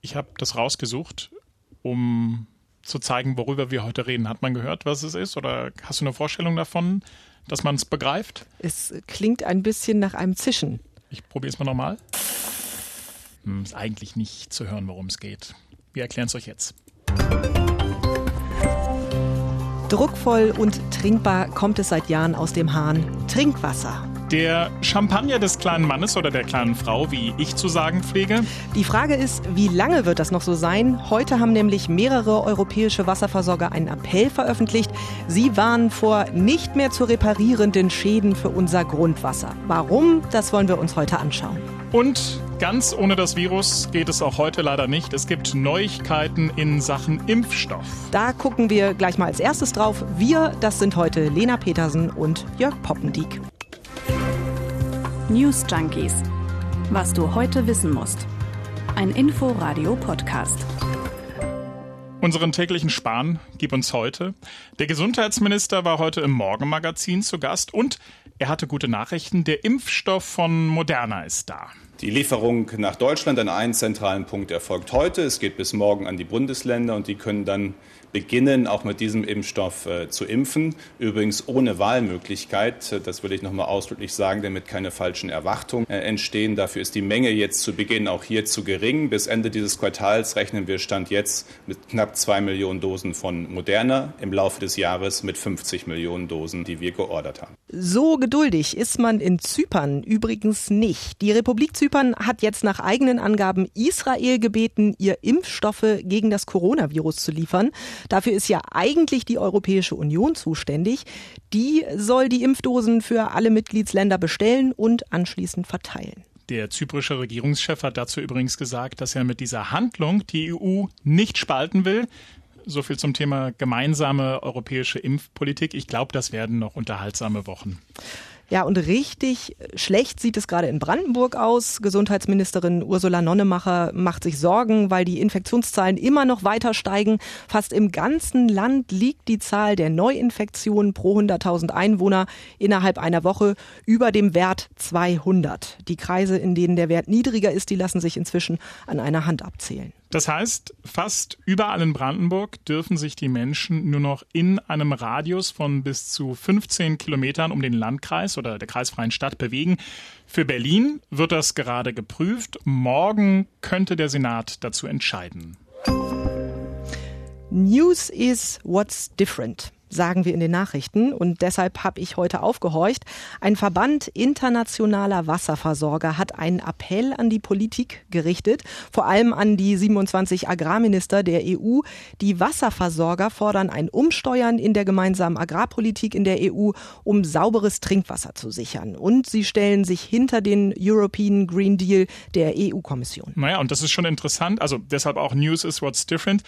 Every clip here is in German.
Ich habe das rausgesucht, um zu zeigen, worüber wir heute reden. Hat man gehört, was es ist? Oder hast du eine Vorstellung davon, dass man es begreift? Es klingt ein bisschen nach einem Zischen. Ich probiere es mal nochmal. Hm, ist eigentlich nicht zu hören, worum es geht. Wir erklären es euch jetzt. Druckvoll und trinkbar kommt es seit Jahren aus dem Hahn. Trinkwasser. Der Champagner des kleinen Mannes oder der kleinen Frau, wie ich zu sagen pflege. Die Frage ist, wie lange wird das noch so sein? Heute haben nämlich mehrere europäische Wasserversorger einen Appell veröffentlicht. Sie warnen vor nicht mehr zu reparierenden Schäden für unser Grundwasser. Warum? Das wollen wir uns heute anschauen. Und ganz ohne das Virus geht es auch heute leider nicht. Es gibt Neuigkeiten in Sachen Impfstoff. Da gucken wir gleich mal als erstes drauf. Wir, das sind heute Lena Petersen und Jörg Poppendiek. News Junkies. Was du heute wissen musst. Ein Info-Radio-Podcast. Unseren täglichen Spahn gib uns heute. Der Gesundheitsminister war heute im Morgenmagazin zu Gast und er hatte gute Nachrichten. Der Impfstoff von Moderna ist da. Die Lieferung nach Deutschland an einen zentralen Punkt erfolgt heute. Es geht bis morgen an die Bundesländer und die können dann beginnen, auch mit diesem Impfstoff äh, zu impfen. Übrigens ohne Wahlmöglichkeit. Das will ich noch mal ausdrücklich sagen, damit keine falschen Erwartungen äh, entstehen. Dafür ist die Menge jetzt zu Beginn auch hier zu gering. Bis Ende dieses Quartals rechnen wir Stand jetzt mit knapp zwei Millionen Dosen von Moderna. Im Laufe des Jahres mit 50 Millionen Dosen, die wir geordert haben. So geduldig ist man in Zypern übrigens nicht. Die Republik Zypern hat jetzt nach eigenen Angaben Israel gebeten, ihr Impfstoffe gegen das Coronavirus zu liefern. Dafür ist ja eigentlich die Europäische Union zuständig. Die soll die Impfdosen für alle Mitgliedsländer bestellen und anschließend verteilen. Der zyprische Regierungschef hat dazu übrigens gesagt, dass er mit dieser Handlung die EU nicht spalten will. So viel zum Thema gemeinsame europäische Impfpolitik. Ich glaube, das werden noch unterhaltsame Wochen. Ja, und richtig schlecht sieht es gerade in Brandenburg aus. Gesundheitsministerin Ursula Nonnemacher macht sich Sorgen, weil die Infektionszahlen immer noch weiter steigen. Fast im ganzen Land liegt die Zahl der Neuinfektionen pro 100.000 Einwohner innerhalb einer Woche über dem Wert 200. Die Kreise, in denen der Wert niedriger ist, die lassen sich inzwischen an einer Hand abzählen. Das heißt, fast überall in Brandenburg dürfen sich die Menschen nur noch in einem Radius von bis zu 15 Kilometern um den Landkreis oder der kreisfreien Stadt bewegen. Für Berlin wird das gerade geprüft. Morgen könnte der Senat dazu entscheiden. News is what's different sagen wir in den Nachrichten. Und deshalb habe ich heute aufgehorcht. Ein Verband internationaler Wasserversorger hat einen Appell an die Politik gerichtet, vor allem an die 27 Agrarminister der EU. Die Wasserversorger fordern ein Umsteuern in der gemeinsamen Agrarpolitik in der EU, um sauberes Trinkwasser zu sichern. Und sie stellen sich hinter den European Green Deal der EU-Kommission. Naja, und das ist schon interessant. Also deshalb auch News is what's different.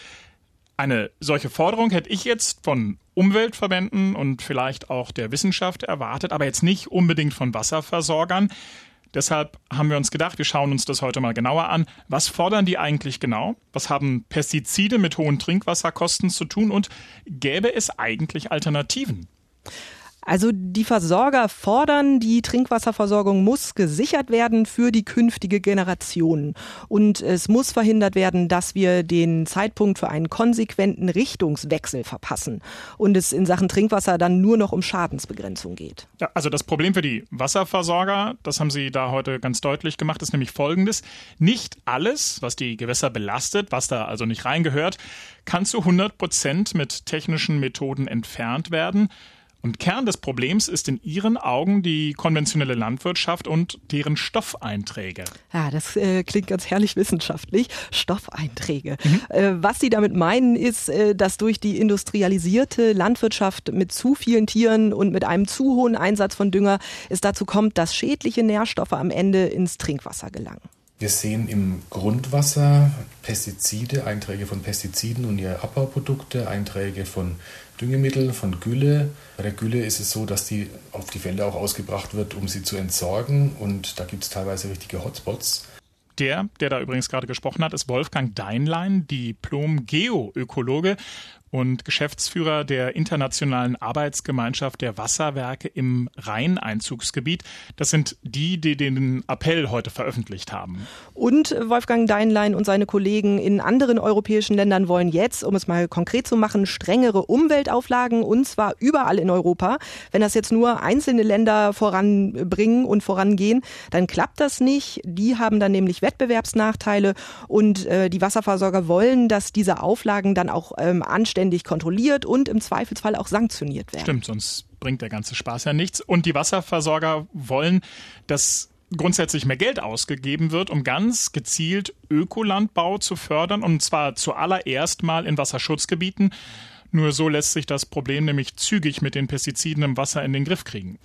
Eine solche Forderung hätte ich jetzt von Umweltverbänden und vielleicht auch der Wissenschaft erwartet, aber jetzt nicht unbedingt von Wasserversorgern. Deshalb haben wir uns gedacht, wir schauen uns das heute mal genauer an. Was fordern die eigentlich genau? Was haben Pestizide mit hohen Trinkwasserkosten zu tun und gäbe es eigentlich Alternativen? Also die Versorger fordern, die Trinkwasserversorgung muss gesichert werden für die künftige Generation. Und es muss verhindert werden, dass wir den Zeitpunkt für einen konsequenten Richtungswechsel verpassen und es in Sachen Trinkwasser dann nur noch um Schadensbegrenzung geht. Ja, also das Problem für die Wasserversorger, das haben Sie da heute ganz deutlich gemacht, ist nämlich folgendes. Nicht alles, was die Gewässer belastet, was da also nicht reingehört, kann zu 100 Prozent mit technischen Methoden entfernt werden. Und Kern des Problems ist in Ihren Augen die konventionelle Landwirtschaft und deren Stoffeinträge. Ja, das äh, klingt ganz herrlich wissenschaftlich. Stoffeinträge. Mhm. Äh, was Sie damit meinen, ist, äh, dass durch die industrialisierte Landwirtschaft mit zu vielen Tieren und mit einem zu hohen Einsatz von Dünger es dazu kommt, dass schädliche Nährstoffe am Ende ins Trinkwasser gelangen. Wir sehen im Grundwasser Pestizide, Einträge von Pestiziden und ihre Abbauprodukte, Einträge von Düngemitteln, von Gülle. Bei der Gülle ist es so, dass die auf die Felder auch ausgebracht wird, um sie zu entsorgen. Und da gibt es teilweise richtige Hotspots. Der, der da übrigens gerade gesprochen hat, ist Wolfgang Deinlein, Diplom-Geoökologe. Und Geschäftsführer der Internationalen Arbeitsgemeinschaft der Wasserwerke im Rheineinzugsgebiet. Das sind die, die den Appell heute veröffentlicht haben. Und Wolfgang Deinlein und seine Kollegen in anderen europäischen Ländern wollen jetzt, um es mal konkret zu machen, strengere Umweltauflagen und zwar überall in Europa. Wenn das jetzt nur einzelne Länder voranbringen und vorangehen, dann klappt das nicht. Die haben dann nämlich Wettbewerbsnachteile und äh, die Wasserversorger wollen, dass diese Auflagen dann auch ähm, anständig kontrolliert und im Zweifelsfall auch sanktioniert werden. Stimmt, sonst bringt der ganze Spaß ja nichts. Und die Wasserversorger wollen, dass grundsätzlich mehr Geld ausgegeben wird, um ganz gezielt Ökolandbau zu fördern und zwar zuallererst mal in Wasserschutzgebieten. Nur so lässt sich das Problem nämlich zügig mit den Pestiziden im Wasser in den Griff kriegen.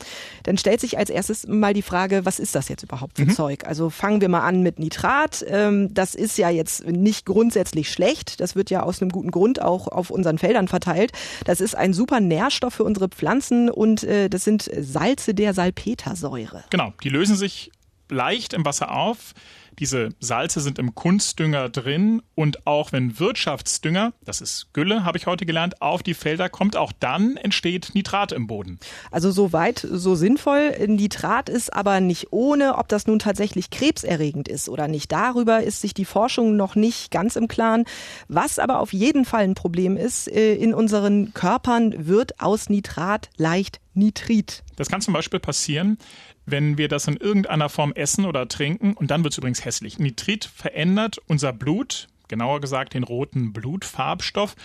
Dann stellt sich als erstes mal die Frage, was ist das jetzt überhaupt für mhm. Zeug? Also fangen wir mal an mit Nitrat. Ähm, das ist ja jetzt nicht grundsätzlich schlecht. Das wird ja aus einem guten Grund auch auf unseren Feldern verteilt. Das ist ein super Nährstoff für unsere Pflanzen und äh, das sind Salze der Salpetersäure. Genau, die lösen sich leicht im Wasser auf. Diese Salze sind im Kunstdünger drin und auch wenn Wirtschaftsdünger, das ist Gülle, habe ich heute gelernt, auf die Felder kommt, auch dann entsteht Nitrat im Boden. Also so weit, so sinnvoll. Nitrat ist aber nicht ohne, ob das nun tatsächlich krebserregend ist oder nicht. Darüber ist sich die Forschung noch nicht ganz im Klaren. Was aber auf jeden Fall ein Problem ist, äh, in unseren Körpern wird aus Nitrat leicht Nitrit. Das kann zum Beispiel passieren, wenn wir das in irgendeiner Form essen oder trinken. Und dann wird es übrigens hässlich. Nitrit verändert unser Blut, genauer gesagt den roten Blutfarbstoff.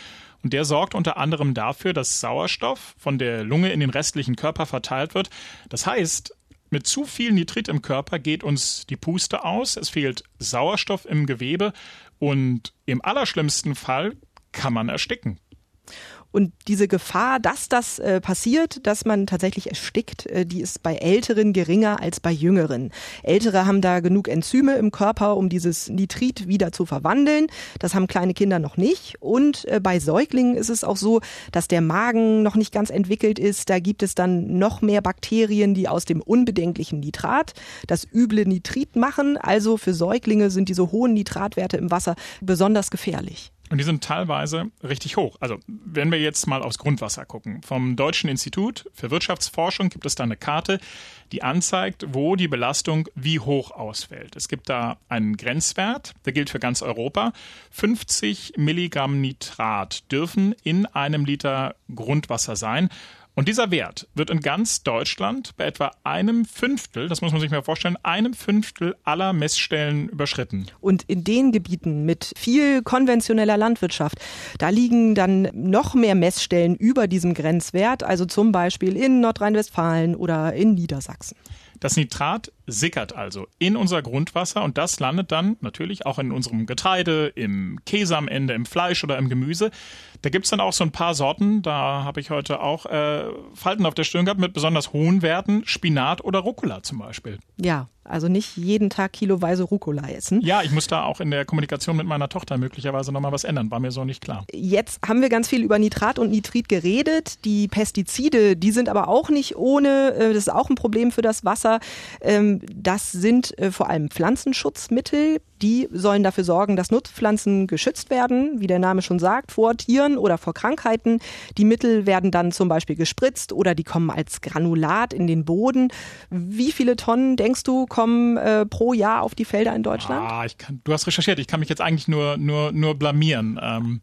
Und der sorgt unter anderem dafür, dass Sauerstoff von der Lunge in den restlichen Körper verteilt wird. Das heißt, mit zu viel Nitrit im Körper geht uns die Puste aus, es fehlt Sauerstoff im Gewebe und im allerschlimmsten Fall kann man ersticken. Und diese Gefahr, dass das äh, passiert, dass man tatsächlich erstickt, äh, die ist bei Älteren geringer als bei Jüngeren. Ältere haben da genug Enzyme im Körper, um dieses Nitrit wieder zu verwandeln. Das haben kleine Kinder noch nicht. Und äh, bei Säuglingen ist es auch so, dass der Magen noch nicht ganz entwickelt ist. Da gibt es dann noch mehr Bakterien, die aus dem unbedenklichen Nitrat das üble Nitrit machen. Also für Säuglinge sind diese hohen Nitratwerte im Wasser besonders gefährlich. Und die sind teilweise richtig hoch. Also wenn wir jetzt mal aufs Grundwasser gucken. Vom Deutschen Institut für Wirtschaftsforschung gibt es da eine Karte, die anzeigt, wo die Belastung wie hoch ausfällt. Es gibt da einen Grenzwert, der gilt für ganz Europa. 50 Milligramm Nitrat dürfen in einem Liter Grundwasser sein. Und dieser Wert wird in ganz Deutschland bei etwa einem Fünftel, das muss man sich mal vorstellen, einem Fünftel aller Messstellen überschritten. Und in den Gebieten mit viel konventioneller Landwirtschaft, da liegen dann noch mehr Messstellen über diesem Grenzwert, also zum Beispiel in Nordrhein-Westfalen oder in Niedersachsen. Das Nitrat sickert also in unser Grundwasser und das landet dann natürlich auch in unserem Getreide, im Käse am Ende, im Fleisch oder im Gemüse. Da gibt's dann auch so ein paar Sorten, da habe ich heute auch äh, Falten auf der Stirn gehabt mit besonders hohen Werten, Spinat oder Rucola zum Beispiel. Ja, also nicht jeden Tag kiloweise Rucola essen. Ja, ich muss da auch in der Kommunikation mit meiner Tochter möglicherweise nochmal was ändern, war mir so nicht klar. Jetzt haben wir ganz viel über Nitrat und Nitrit geredet. Die Pestizide, die sind aber auch nicht ohne, äh, das ist auch ein Problem für das Wasser. Ähm, das sind äh, vor allem Pflanzenschutzmittel, die sollen dafür sorgen, dass Nutzpflanzen geschützt werden, wie der Name schon sagt, vor Tieren oder vor Krankheiten. Die Mittel werden dann zum Beispiel gespritzt oder die kommen als Granulat in den Boden. Wie viele Tonnen, denkst du, kommen äh, pro Jahr auf die Felder in Deutschland? Ah, ich kann, du hast recherchiert, ich kann mich jetzt eigentlich nur, nur, nur blamieren. Ähm,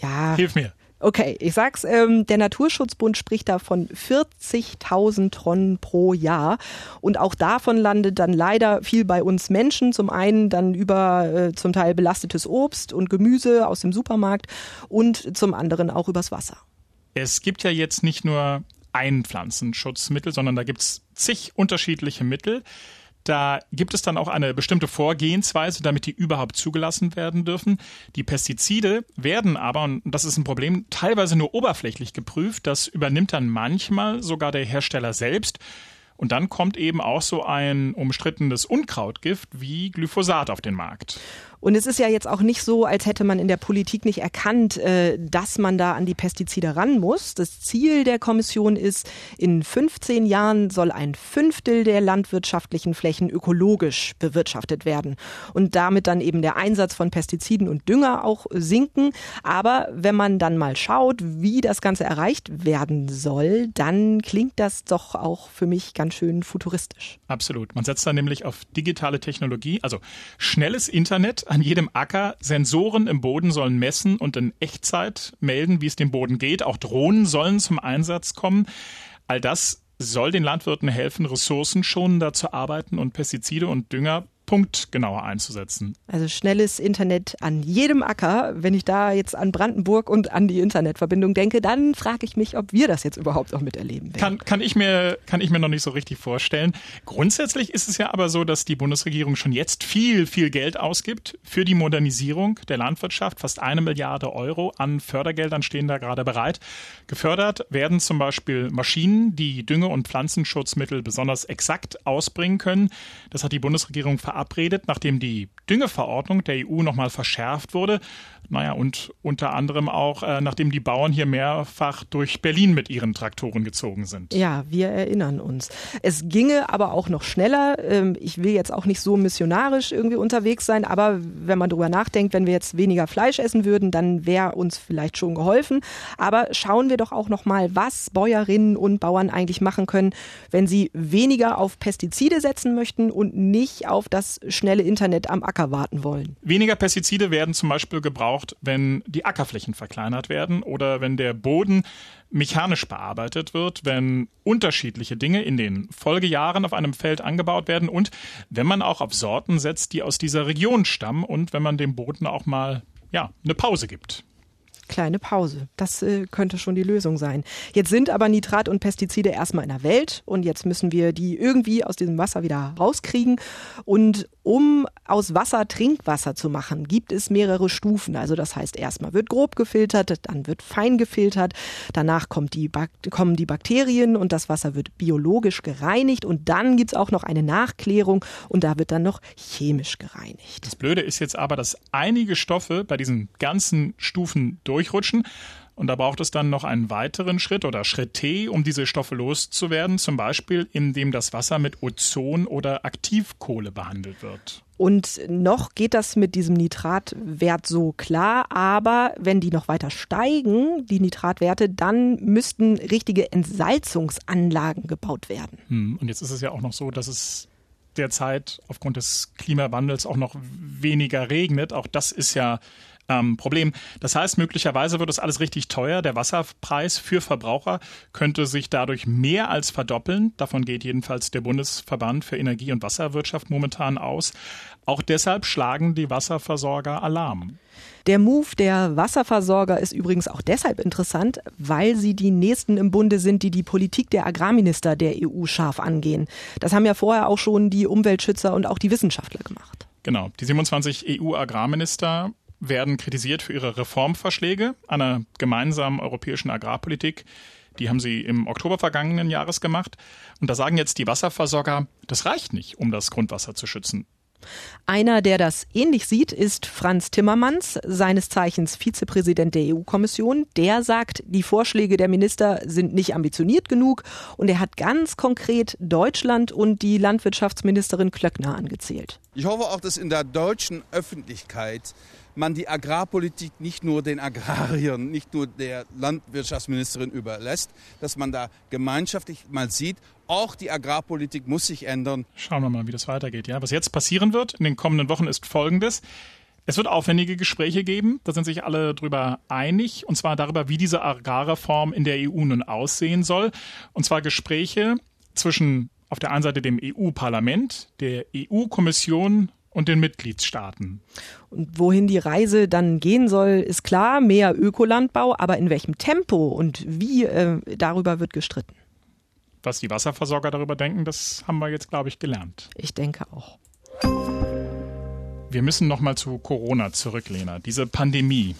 ja. Hilf mir. Okay, ich sag's, ähm, der Naturschutzbund spricht da von 40.000 Tonnen pro Jahr. Und auch davon landet dann leider viel bei uns Menschen. Zum einen dann über äh, zum Teil belastetes Obst und Gemüse aus dem Supermarkt und zum anderen auch übers Wasser. Es gibt ja jetzt nicht nur ein Pflanzenschutzmittel, sondern da gibt's zig unterschiedliche Mittel. Da gibt es dann auch eine bestimmte Vorgehensweise, damit die überhaupt zugelassen werden dürfen. Die Pestizide werden aber, und das ist ein Problem, teilweise nur oberflächlich geprüft. Das übernimmt dann manchmal sogar der Hersteller selbst. Und dann kommt eben auch so ein umstrittenes Unkrautgift wie Glyphosat auf den Markt. Und es ist ja jetzt auch nicht so, als hätte man in der Politik nicht erkannt, äh, dass man da an die Pestizide ran muss. Das Ziel der Kommission ist, in 15 Jahren soll ein Fünftel der landwirtschaftlichen Flächen ökologisch bewirtschaftet werden und damit dann eben der Einsatz von Pestiziden und Dünger auch sinken. Aber wenn man dann mal schaut, wie das Ganze erreicht werden soll, dann klingt das doch auch für mich ganz schön futuristisch. Absolut. Man setzt da nämlich auf digitale Technologie, also schnelles Internet an jedem Acker, Sensoren im Boden sollen messen und in Echtzeit melden, wie es dem Boden geht. Auch Drohnen sollen zum Einsatz kommen. All das soll den Landwirten helfen, ressourcenschonender zu arbeiten und Pestizide und Dünger Punkt genauer einzusetzen. Also schnelles Internet an jedem Acker. Wenn ich da jetzt an Brandenburg und an die Internetverbindung denke, dann frage ich mich, ob wir das jetzt überhaupt auch miterleben werden. Kann, kann, ich mir, kann ich mir noch nicht so richtig vorstellen. Grundsätzlich ist es ja aber so, dass die Bundesregierung schon jetzt viel, viel Geld ausgibt für die Modernisierung der Landwirtschaft. Fast eine Milliarde Euro an Fördergeldern stehen da gerade bereit. Gefördert werden zum Beispiel Maschinen, die Dünge- und Pflanzenschutzmittel besonders exakt ausbringen können. Das hat die Bundesregierung verabschiedet verabredet, nachdem die Düngeverordnung der EU nochmal verschärft wurde. Naja, und unter anderem auch, äh, nachdem die Bauern hier mehrfach durch Berlin mit ihren Traktoren gezogen sind. Ja, wir erinnern uns. Es ginge aber auch noch schneller. Ähm, ich will jetzt auch nicht so missionarisch irgendwie unterwegs sein, aber wenn man darüber nachdenkt, wenn wir jetzt weniger Fleisch essen würden, dann wäre uns vielleicht schon geholfen. Aber schauen wir doch auch noch mal, was Bäuerinnen und Bauern eigentlich machen können, wenn sie weniger auf Pestizide setzen möchten und nicht auf das schnelle Internet am Acker warten wollen. Weniger Pestizide werden zum Beispiel gebraucht gebraucht, wenn die Ackerflächen verkleinert werden oder wenn der Boden mechanisch bearbeitet wird, wenn unterschiedliche Dinge in den Folgejahren auf einem Feld angebaut werden und wenn man auch auf Sorten setzt, die aus dieser Region stammen und wenn man dem Boden auch mal ja, eine Pause gibt kleine Pause. Das äh, könnte schon die Lösung sein. Jetzt sind aber Nitrat und Pestizide erstmal in der Welt und jetzt müssen wir die irgendwie aus diesem Wasser wieder rauskriegen. Und um aus Wasser Trinkwasser zu machen, gibt es mehrere Stufen. Also das heißt, erstmal wird grob gefiltert, dann wird fein gefiltert, danach kommt die kommen die Bakterien und das Wasser wird biologisch gereinigt und dann gibt es auch noch eine Nachklärung und da wird dann noch chemisch gereinigt. Das Blöde ist jetzt aber, dass einige Stoffe bei diesen ganzen Stufen durch durchrutschen. Und da braucht es dann noch einen weiteren Schritt oder Schritt T, um diese Stoffe loszuwerden, zum Beispiel indem das Wasser mit Ozon oder Aktivkohle behandelt wird. Und noch geht das mit diesem Nitratwert so klar, aber wenn die noch weiter steigen, die Nitratwerte, dann müssten richtige Entsalzungsanlagen gebaut werden. Hm, und jetzt ist es ja auch noch so, dass es derzeit aufgrund des Klimawandels auch noch weniger regnet. Auch das ist ja ähm, Problem. Das heißt, möglicherweise wird es alles richtig teuer. Der Wasserpreis für Verbraucher könnte sich dadurch mehr als verdoppeln. Davon geht jedenfalls der Bundesverband für Energie- und Wasserwirtschaft momentan aus. Auch deshalb schlagen die Wasserversorger Alarm. Der Move der Wasserversorger ist übrigens auch deshalb interessant, weil sie die nächsten im Bunde sind, die die Politik der Agrarminister der EU scharf angehen. Das haben ja vorher auch schon die Umweltschützer und auch die Wissenschaftler gemacht. Genau. Die 27 EU-Agrarminister werden kritisiert für ihre Reformvorschläge einer gemeinsamen europäischen Agrarpolitik. Die haben sie im Oktober vergangenen Jahres gemacht. Und da sagen jetzt die Wasserversorger, das reicht nicht, um das Grundwasser zu schützen. Einer, der das ähnlich sieht, ist Franz Timmermans, seines Zeichens Vizepräsident der EU-Kommission. Der sagt, die Vorschläge der Minister sind nicht ambitioniert genug und er hat ganz konkret Deutschland und die Landwirtschaftsministerin Klöckner angezählt. Ich hoffe auch, dass in der deutschen Öffentlichkeit man die Agrarpolitik nicht nur den Agrariern, nicht nur der Landwirtschaftsministerin überlässt, dass man da gemeinschaftlich mal sieht, auch die Agrarpolitik muss sich ändern. Schauen wir mal, wie das weitergeht. Ja, was jetzt passieren wird in den kommenden Wochen ist Folgendes. Es wird aufwendige Gespräche geben, da sind sich alle drüber einig, und zwar darüber, wie diese Agrarreform in der EU nun aussehen soll. Und zwar Gespräche zwischen auf der einen Seite dem EU-Parlament, der EU-Kommission und den Mitgliedstaaten. Und wohin die Reise dann gehen soll, ist klar, mehr Ökolandbau, aber in welchem Tempo und wie, äh, darüber wird gestritten. Was die Wasserversorger darüber denken, das haben wir jetzt, glaube ich, gelernt. Ich denke auch. Wir müssen noch mal zu Corona zurück, Lena. Diese Pandemie,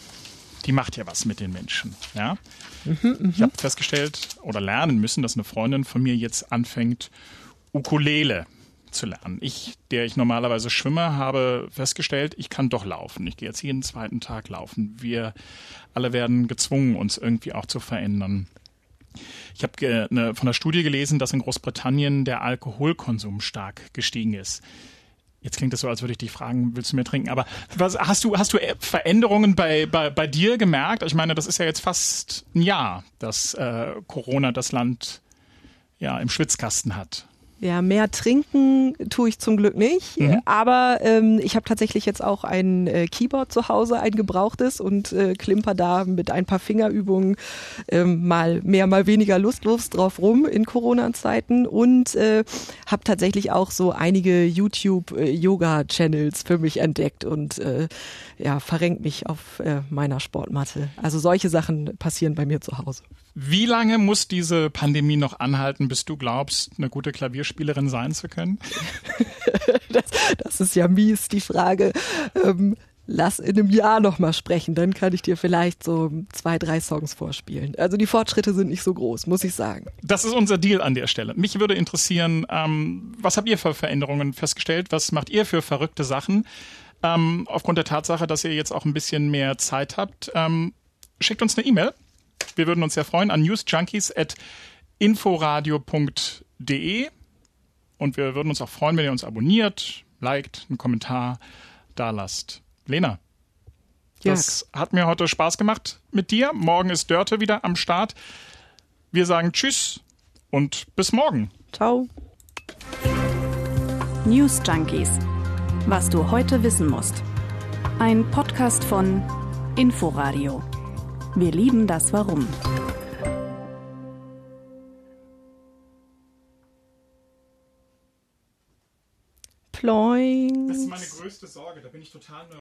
die macht ja was mit den Menschen. Ja? Mhm, mh. Ich habe festgestellt oder lernen müssen, dass eine Freundin von mir jetzt anfängt, Ukulele zu lernen. Ich, der ich normalerweise schwimme, habe festgestellt, ich kann doch laufen. Ich gehe jetzt jeden zweiten Tag laufen. Wir alle werden gezwungen, uns irgendwie auch zu verändern. Ich habe ne, von einer Studie gelesen, dass in Großbritannien der Alkoholkonsum stark gestiegen ist. Jetzt klingt es so, als würde ich dich fragen, willst du mehr trinken? Aber was, hast du hast du Veränderungen bei, bei, bei dir gemerkt? Ich meine, das ist ja jetzt fast ein Jahr, dass äh, Corona das Land ja im Schwitzkasten hat. Ja, mehr trinken tue ich zum Glück nicht. Mhm. Aber ähm, ich habe tatsächlich jetzt auch ein äh, Keyboard zu Hause, ein gebrauchtes und äh, klimper da mit ein paar Fingerübungen ähm, mal mehr, mal weniger lustlos drauf rum in Corona-Zeiten und äh, habe tatsächlich auch so einige YouTube-Yoga-Channels äh, für mich entdeckt und äh, ja, verrenkt mich auf äh, meiner Sportmatte. Also solche Sachen passieren bei mir zu Hause. Wie lange muss diese Pandemie noch anhalten, bis du glaubst, eine gute Klavierspielerin sein zu können? das, das, ist ja mies, die Frage. Ähm, lass in einem Jahr noch mal sprechen, dann kann ich dir vielleicht so zwei, drei Songs vorspielen. Also die Fortschritte sind nicht so groß, muss ich sagen. Das ist unser Deal an der Stelle. Mich würde interessieren, ähm, was habt ihr für Veränderungen festgestellt? Was macht ihr für verrückte Sachen? Ähm, aufgrund der Tatsache, dass ihr jetzt auch ein bisschen mehr Zeit habt, ähm, schickt uns eine E-Mail wir würden uns sehr freuen an newsjunkies.inforadio.de und wir würden uns auch freuen, wenn ihr uns abonniert, liked, einen Kommentar da lasst. Lena, das hat mir heute Spaß gemacht mit dir. Morgen ist Dörte wieder am Start. Wir sagen Tschüss und bis morgen. Ciao. News Junkies. Was du heute wissen musst. Ein Podcast von Inforadio. Wir lieben das Warum. Ploing. Das ist meine größte Sorge, da bin ich total